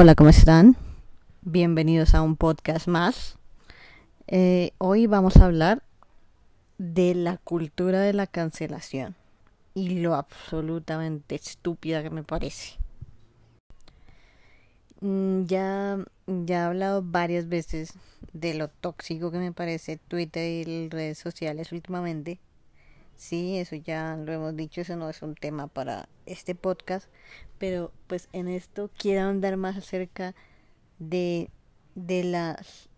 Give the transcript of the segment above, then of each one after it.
Hola, ¿cómo están? Bienvenidos a un podcast más. Eh, hoy vamos a hablar de la cultura de la cancelación y lo absolutamente estúpida que me parece. Mm, ya, ya he hablado varias veces de lo tóxico que me parece Twitter y redes sociales últimamente. Sí, eso ya lo hemos dicho, eso no es un tema para este podcast, pero pues en esto quiero andar más acerca de, de las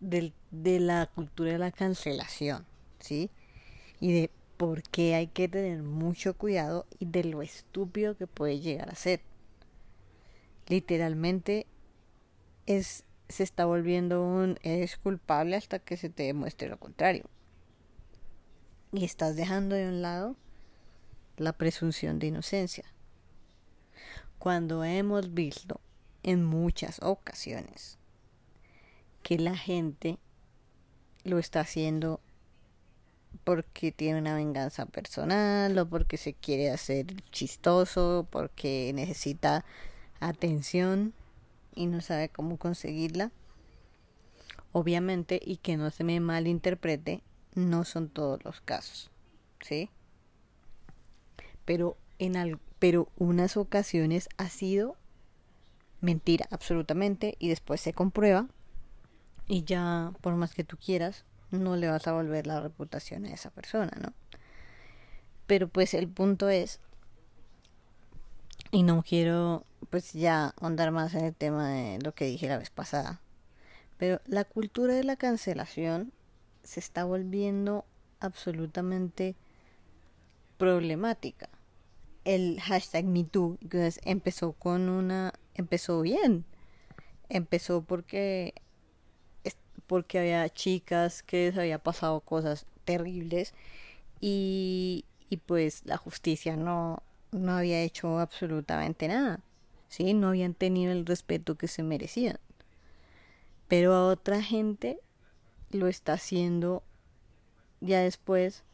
de, de la cultura de la cancelación, ¿sí? Y de por qué hay que tener mucho cuidado y de lo estúpido que puede llegar a ser. Literalmente es se está volviendo un es culpable hasta que se te demuestre lo contrario y estás dejando de un lado la presunción de inocencia. Cuando hemos visto en muchas ocasiones que la gente lo está haciendo porque tiene una venganza personal o porque se quiere hacer chistoso, porque necesita atención y no sabe cómo conseguirla. Obviamente, y que no se me malinterprete, no son todos los casos, ¿sí? Pero en al, pero unas ocasiones ha sido mentira absolutamente y después se comprueba y ya por más que tú quieras no le vas a volver la reputación a esa persona, ¿no? Pero pues el punto es y no quiero pues ya ahondar más en el tema de lo que dije la vez pasada. Pero la cultura de la cancelación se está volviendo absolutamente problemática. El hashtag MeToo empezó con una... empezó bien. Empezó porque porque había chicas que les había pasado cosas terribles y, y pues la justicia no, no había hecho absolutamente nada. ¿sí? No habían tenido el respeto que se merecían. Pero a otra gente lo está haciendo ya después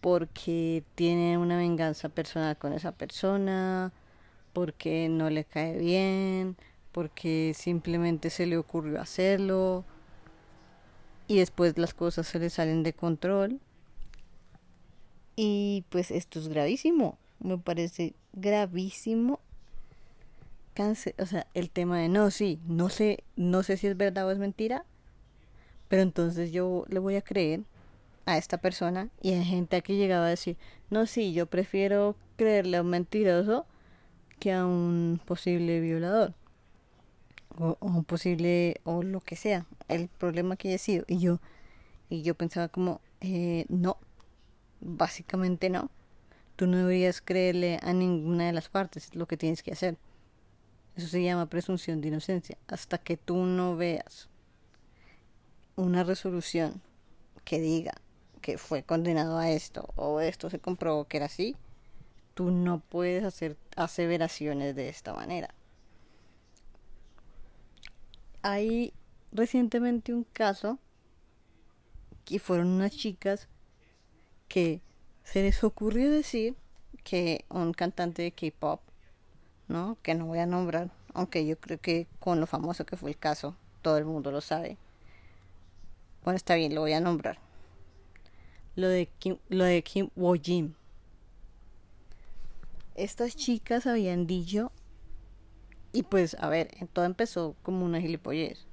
porque tiene una venganza personal con esa persona, porque no le cae bien, porque simplemente se le ocurrió hacerlo y después las cosas se le salen de control. Y pues esto es gravísimo, me parece gravísimo. o sea, el tema de no, sí, no sé, no sé si es verdad o es mentira, pero entonces yo le voy a creer a esta persona y hay gente que llegaba a decir, no, sí, yo prefiero creerle a un mentiroso que a un posible violador o, un posible o lo que sea, el problema que haya sido. Y yo, y yo pensaba como, eh, no, básicamente no. Tú no deberías creerle a ninguna de las partes, es lo que tienes que hacer. Eso se llama presunción de inocencia. Hasta que tú no veas una resolución que diga que fue condenado a esto o esto se comprobó que era así, tú no puedes hacer aseveraciones de esta manera. Hay recientemente un caso que fueron unas chicas que se les ocurrió decir que un cantante de K-pop, ¿no? Que no voy a nombrar, aunque yo creo que con lo famoso que fue el caso, todo el mundo lo sabe bueno, está bien, lo voy a nombrar. Lo de Kim, lo de Kim Woo-jin. Estas chicas habían dicho y pues, a ver, todo empezó como una gilipollez.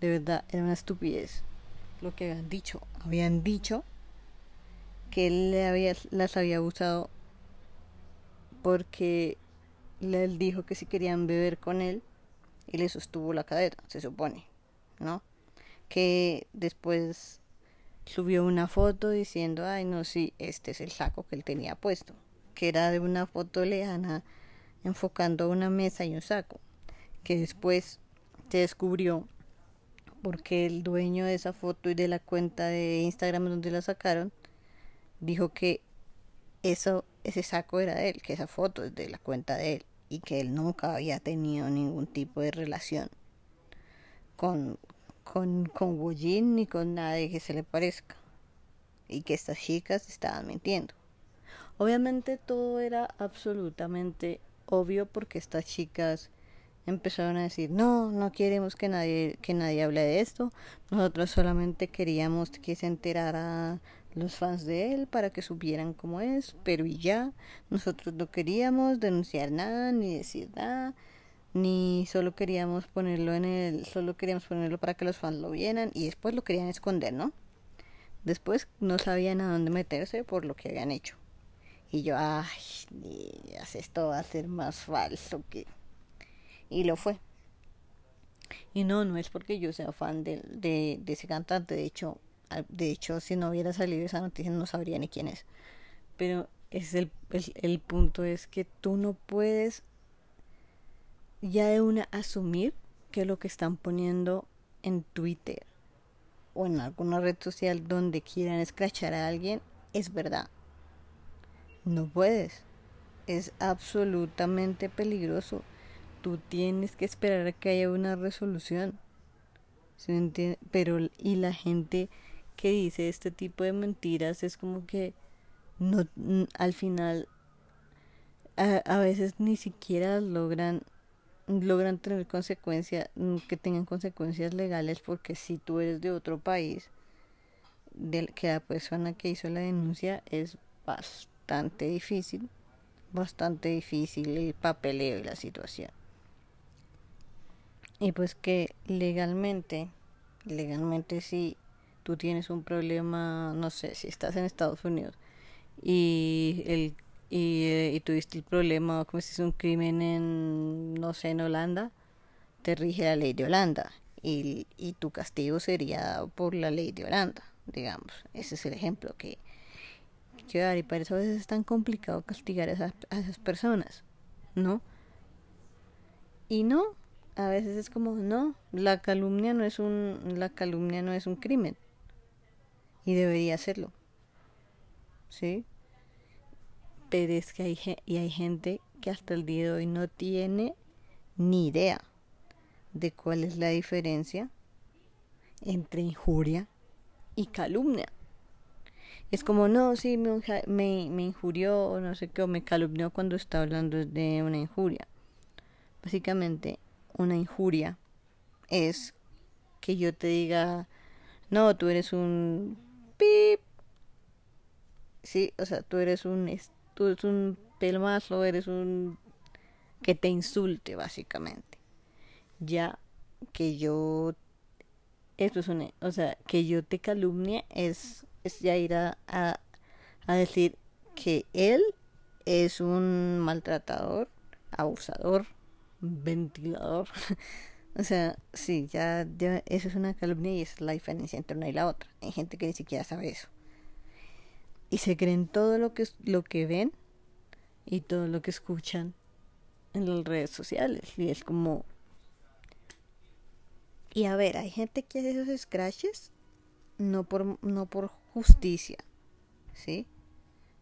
De verdad, era una estupidez lo que habían dicho. Habían dicho que él le había, las había abusado porque él dijo que si querían beber con él y le sostuvo la cadera, se supone, ¿no? Que después subió una foto diciendo, ay no, sí, este es el saco que él tenía puesto, que era de una foto lejana enfocando una mesa y un saco, que después se descubrió porque el dueño de esa foto y de la cuenta de Instagram donde la sacaron dijo que eso ese saco era de él, que esa foto es de la cuenta de él y que él nunca había tenido ningún tipo de relación con, con, con ni con nadie que se le parezca. Y que estas chicas estaban mintiendo. Obviamente todo era absolutamente obvio porque estas chicas empezaron a decir, no, no queremos que nadie, que nadie hable de esto, nosotros solamente queríamos que se enterara los fans de él para que supieran cómo es, pero y ya, nosotros no queríamos denunciar nada ni decir nada, ni solo queríamos ponerlo en el, solo queríamos ponerlo para que los fans lo vieran y después lo querían esconder, ¿no? Después no sabían a dónde meterse por lo que habían hecho. Y yo, ay, esto va a ser más falso que... Y lo fue. Y no, no es porque yo sea fan de, de, de ese cantante, de hecho, de hecho, si no hubiera salido esa noticia no sabría ni quién es. Pero es el, el, el punto es que tú no puedes ya de una asumir que lo que están poniendo en Twitter o en alguna red social donde quieran escrachar a alguien es verdad. No puedes. Es absolutamente peligroso. Tú tienes que esperar a que haya una resolución. Pero y la gente que dice este tipo de mentiras es como que no al final a, a veces ni siquiera logran logran tener consecuencias mm, que tengan consecuencias legales porque si tú eres de otro país de que la persona que hizo la denuncia es bastante difícil bastante difícil el papeleo y la situación. Y pues que legalmente legalmente si tú tienes un problema, no sé, si estás en Estados Unidos y el y, tuviste el problema, como si es un crimen en, no sé, en Holanda, te rige la ley de Holanda y, y tu castigo sería por la ley de Holanda, digamos. Ese es el ejemplo que quiero dar y para eso a veces es tan complicado castigar a esas, a esas personas, ¿no? Y no, a veces es como, no, la calumnia no es un, la calumnia no es un crimen y debería hacerlo. ¿Sí? Pero es que hay, y hay gente que hasta el día de hoy no tiene ni idea de cuál es la diferencia entre injuria y calumnia. Es como, no, sí, me, me, me injurió o no sé qué, o me calumnió cuando está hablando de una injuria. Básicamente, una injuria es que yo te diga, no, tú eres un Sí, o sea, tú eres un, tú eres un pelmazo, eres un que te insulte básicamente. Ya que yo esto es un, o sea, que yo te calumnie es, es ya ir a, a, decir que él es un maltratador, abusador, ventilador. O sea, sí, ya, ya eso es una calumnia y es la diferencia entre una y la otra. Hay gente que ni siquiera sabe eso. Y se creen todo lo que, lo que ven y todo lo que escuchan en las redes sociales. Y es como... Y a ver, hay gente que hace esos scratches no por, no por justicia, ¿sí?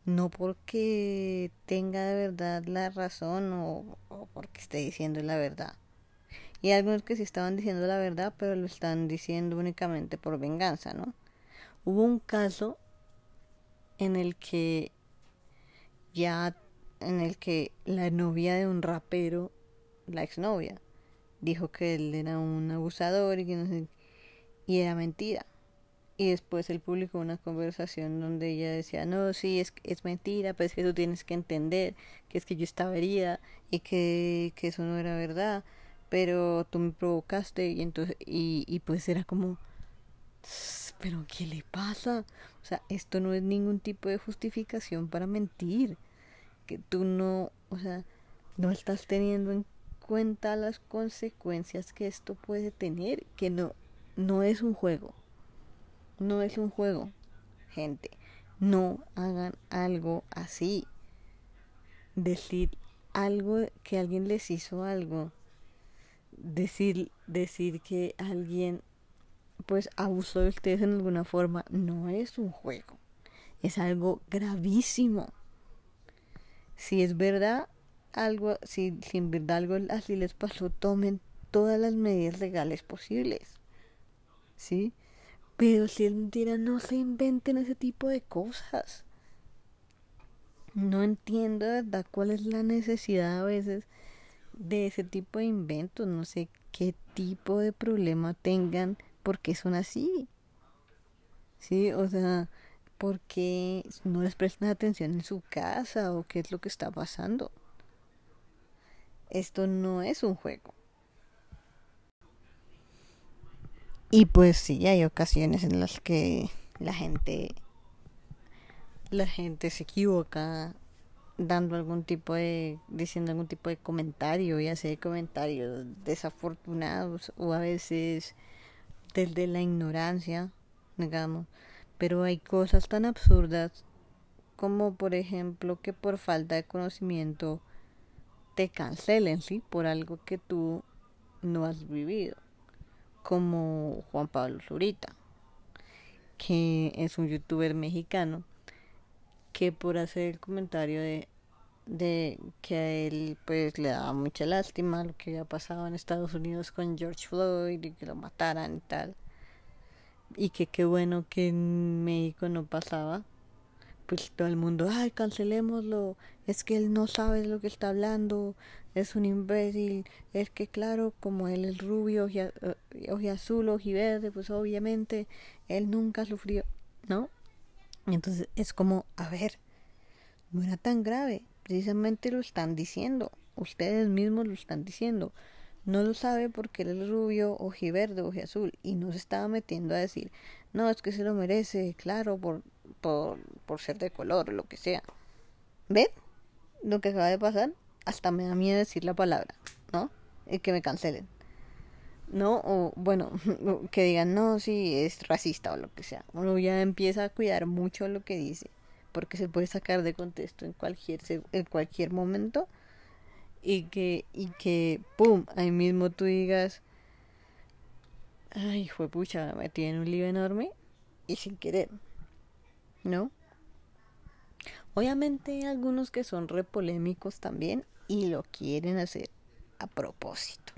No porque tenga de verdad la razón o, o porque esté diciendo la verdad y algunos que sí estaban diciendo la verdad, pero lo están diciendo únicamente por venganza, ¿no? Hubo un caso en el que ya en el que la novia de un rapero, la exnovia, dijo que él era un abusador y que no sé, y era mentira. Y después él publicó una conversación donde ella decía, no, sí, es, es mentira, pero es que tú tienes que entender que es que yo estaba herida y que, que eso no era verdad pero tú me provocaste y entonces y, y pues era como pero qué le pasa o sea esto no es ningún tipo de justificación para mentir. Que tú no o sea no estás teniendo en cuenta las consecuencias que esto puede tener que no no es un juego. No es un juego gente. No hagan algo así. Decir algo que alguien les hizo algo. Decir, decir que alguien pues abusó de ustedes en alguna forma no es un juego. Es algo gravísimo. Si es verdad algo, si, si en verdad algo así les pasó, tomen todas las medidas legales posibles. ¿Sí? Pero si es mentira, no se inventen ese tipo de cosas. No entiendo, ¿verdad? ¿Cuál es la necesidad a veces de ese tipo de inventos, no sé qué tipo de problema tengan, porque son así. Sí, o sea, porque no les prestan atención en su casa o qué es lo que está pasando. Esto no es un juego. Y pues sí, hay ocasiones en las que la gente la gente se equivoca dando algún tipo de diciendo algún tipo de comentario y hace comentarios desafortunados o a veces desde la ignorancia digamos. Pero hay cosas tan absurdas como por ejemplo que por falta de conocimiento te cancelen sí por algo que tú no has vivido como Juan Pablo Zurita que es un youtuber mexicano que por hacer el comentario de, de que a él pues le daba mucha lástima lo que había pasado en Estados Unidos con George Floyd y que lo mataran y tal. Y que qué bueno que en México no pasaba. Pues todo el mundo ay cancelémoslo. Es que él no sabe de lo que está hablando. Es un imbécil. Es que claro como él es rubio oji azul verde pues obviamente él nunca sufrió no entonces es como, a ver, no era tan grave, precisamente lo están diciendo, ustedes mismos lo están diciendo. No lo sabe porque él es rubio, ojiverde, azul y no se estaba metiendo a decir, no, es que se lo merece, claro, por, por, por ser de color lo que sea. ¿Ven? Lo que acaba de pasar, hasta me da miedo decir la palabra, ¿no? Y que me cancelen. ¿no? O bueno, que digan, no, sí, es racista o lo que sea. Uno ya empieza a cuidar mucho lo que dice, porque se puede sacar de contexto en cualquier, en cualquier momento y que, y que, ¡pum!, ahí mismo tú digas, ay, fue pucha, me en un lío enorme y sin querer, ¿no? Obviamente hay algunos que son repolémicos también y lo quieren hacer a propósito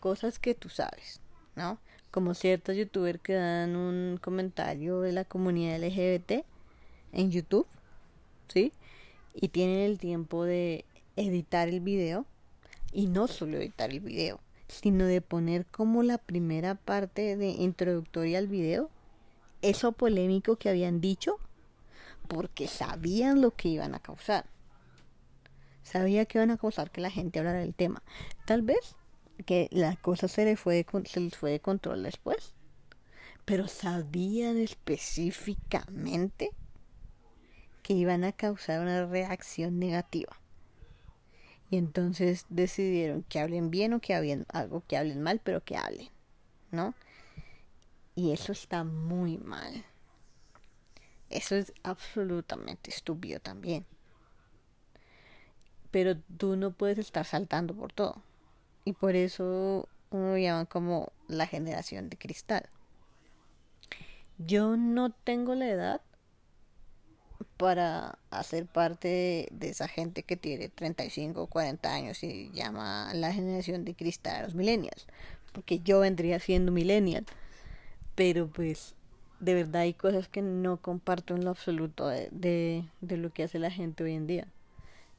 cosas que tú sabes, ¿no? Como ciertos youtubers que dan un comentario de la comunidad LGBT en YouTube, ¿sí? Y tienen el tiempo de editar el video y no solo editar el video, sino de poner como la primera parte de introductoria al video eso polémico que habían dicho porque sabían lo que iban a causar. Sabía que iban a causar que la gente hablara del tema. Tal vez que la cosa se se les fue de control después. Pero sabían específicamente iban a causar una reacción negativa. Y entonces decidieron que hablen bien o que hablen algo que hablen mal, pero que hablen, ¿no? Y eso está muy mal. Eso es absolutamente estúpido también. Pero tú no puedes estar saltando por todo. Y por eso uno llama como la generación de cristal. Yo no tengo la edad para hacer parte de, esa gente que tiene 35 o 40 años y llama la generación de cristal a los millennials. Porque yo vendría siendo millennial. Pero pues de verdad hay cosas que no comparto en lo absoluto de lo que hace la gente hoy en día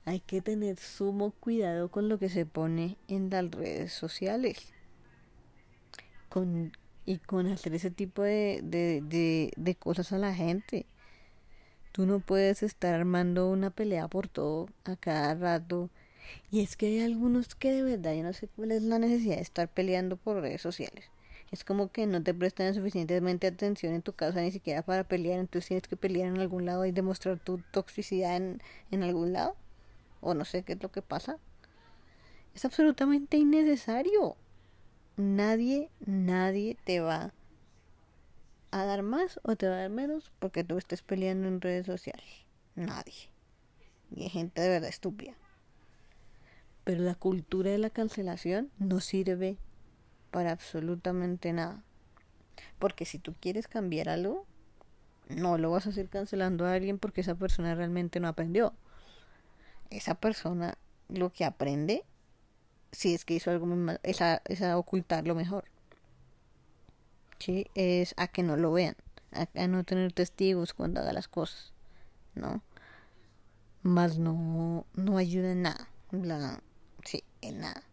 hay que tener sumo cuidado con lo que se pone en las redes sociales. Con, y con hacer ese tipo de, de, de, cosas a la gente. Tú no puedes estar armando una pelea por todo a cada rato. Y es que hay algunos que de verdad yo no sé cuál es la necesidad de estar peleando por redes sociales. Es como que no te prestan suficientemente atención en tu casa ni siquiera para pelear, entonces tienes que pelear en algún lado y demostrar tu toxicidad en, en algún lado o no sé qué es lo que pasa. Es absolutamente innecesario. Nadie, nadie te va a dar más o te va a dar menos porque tú estés peleando en redes sociales. Nadie. Y hay gente de verdad estúpida. Pero la cultura de la cancelación no sirve para absolutamente nada. Porque si tú quieres cambiar algo, no lo vas a hacer cancelando a alguien porque esa persona realmente no aprendió esa persona lo que aprende, si es que hizo algo muy es a, es a ocultarlo mejor. ¿Sí? Es a que no lo vean, a, no tener testigos cuando haga las cosas, ¿no? Más no, no ayuda en nada. La, Sí, en nada.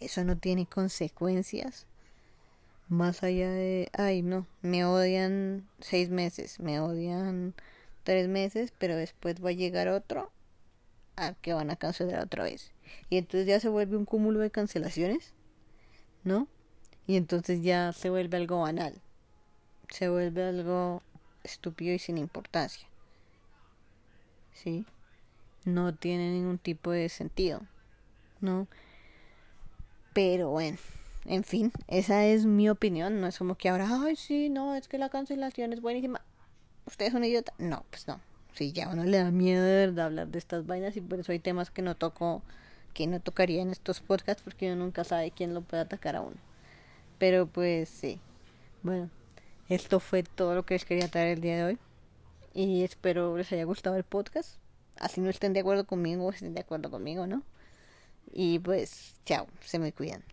Eso no tiene consecuencias más allá de, ay, no, me odian seis meses, me odian tres meses, pero después va a llegar otro a que van a cancelar otra vez. Y entonces ya se vuelve un cúmulo de cancelaciones, ¿no? Y entonces ya se vuelve algo banal, se vuelve algo estúpido y sin importancia. ¿Sí? No tiene ningún tipo de sentido, ¿no? Pero bueno, en fin, esa es mi opinión. No es como que ahora, ay, sí, no, es que la cancelación es buenísima. ¿Usted es un idiota? No, pues no. Sí, ya uno le da miedo de verdad hablar de estas vainas y por eso hay temas que no toco, que no tocaría en estos podcasts porque uno nunca sabe quién lo puede atacar a uno. Pero pues sí. Bueno, esto fue todo lo que les quería traer el día de hoy. Y espero les haya gustado el podcast. Así no estén de acuerdo conmigo estén de acuerdo conmigo, ¿no? Y pues, chao, se me cuidan.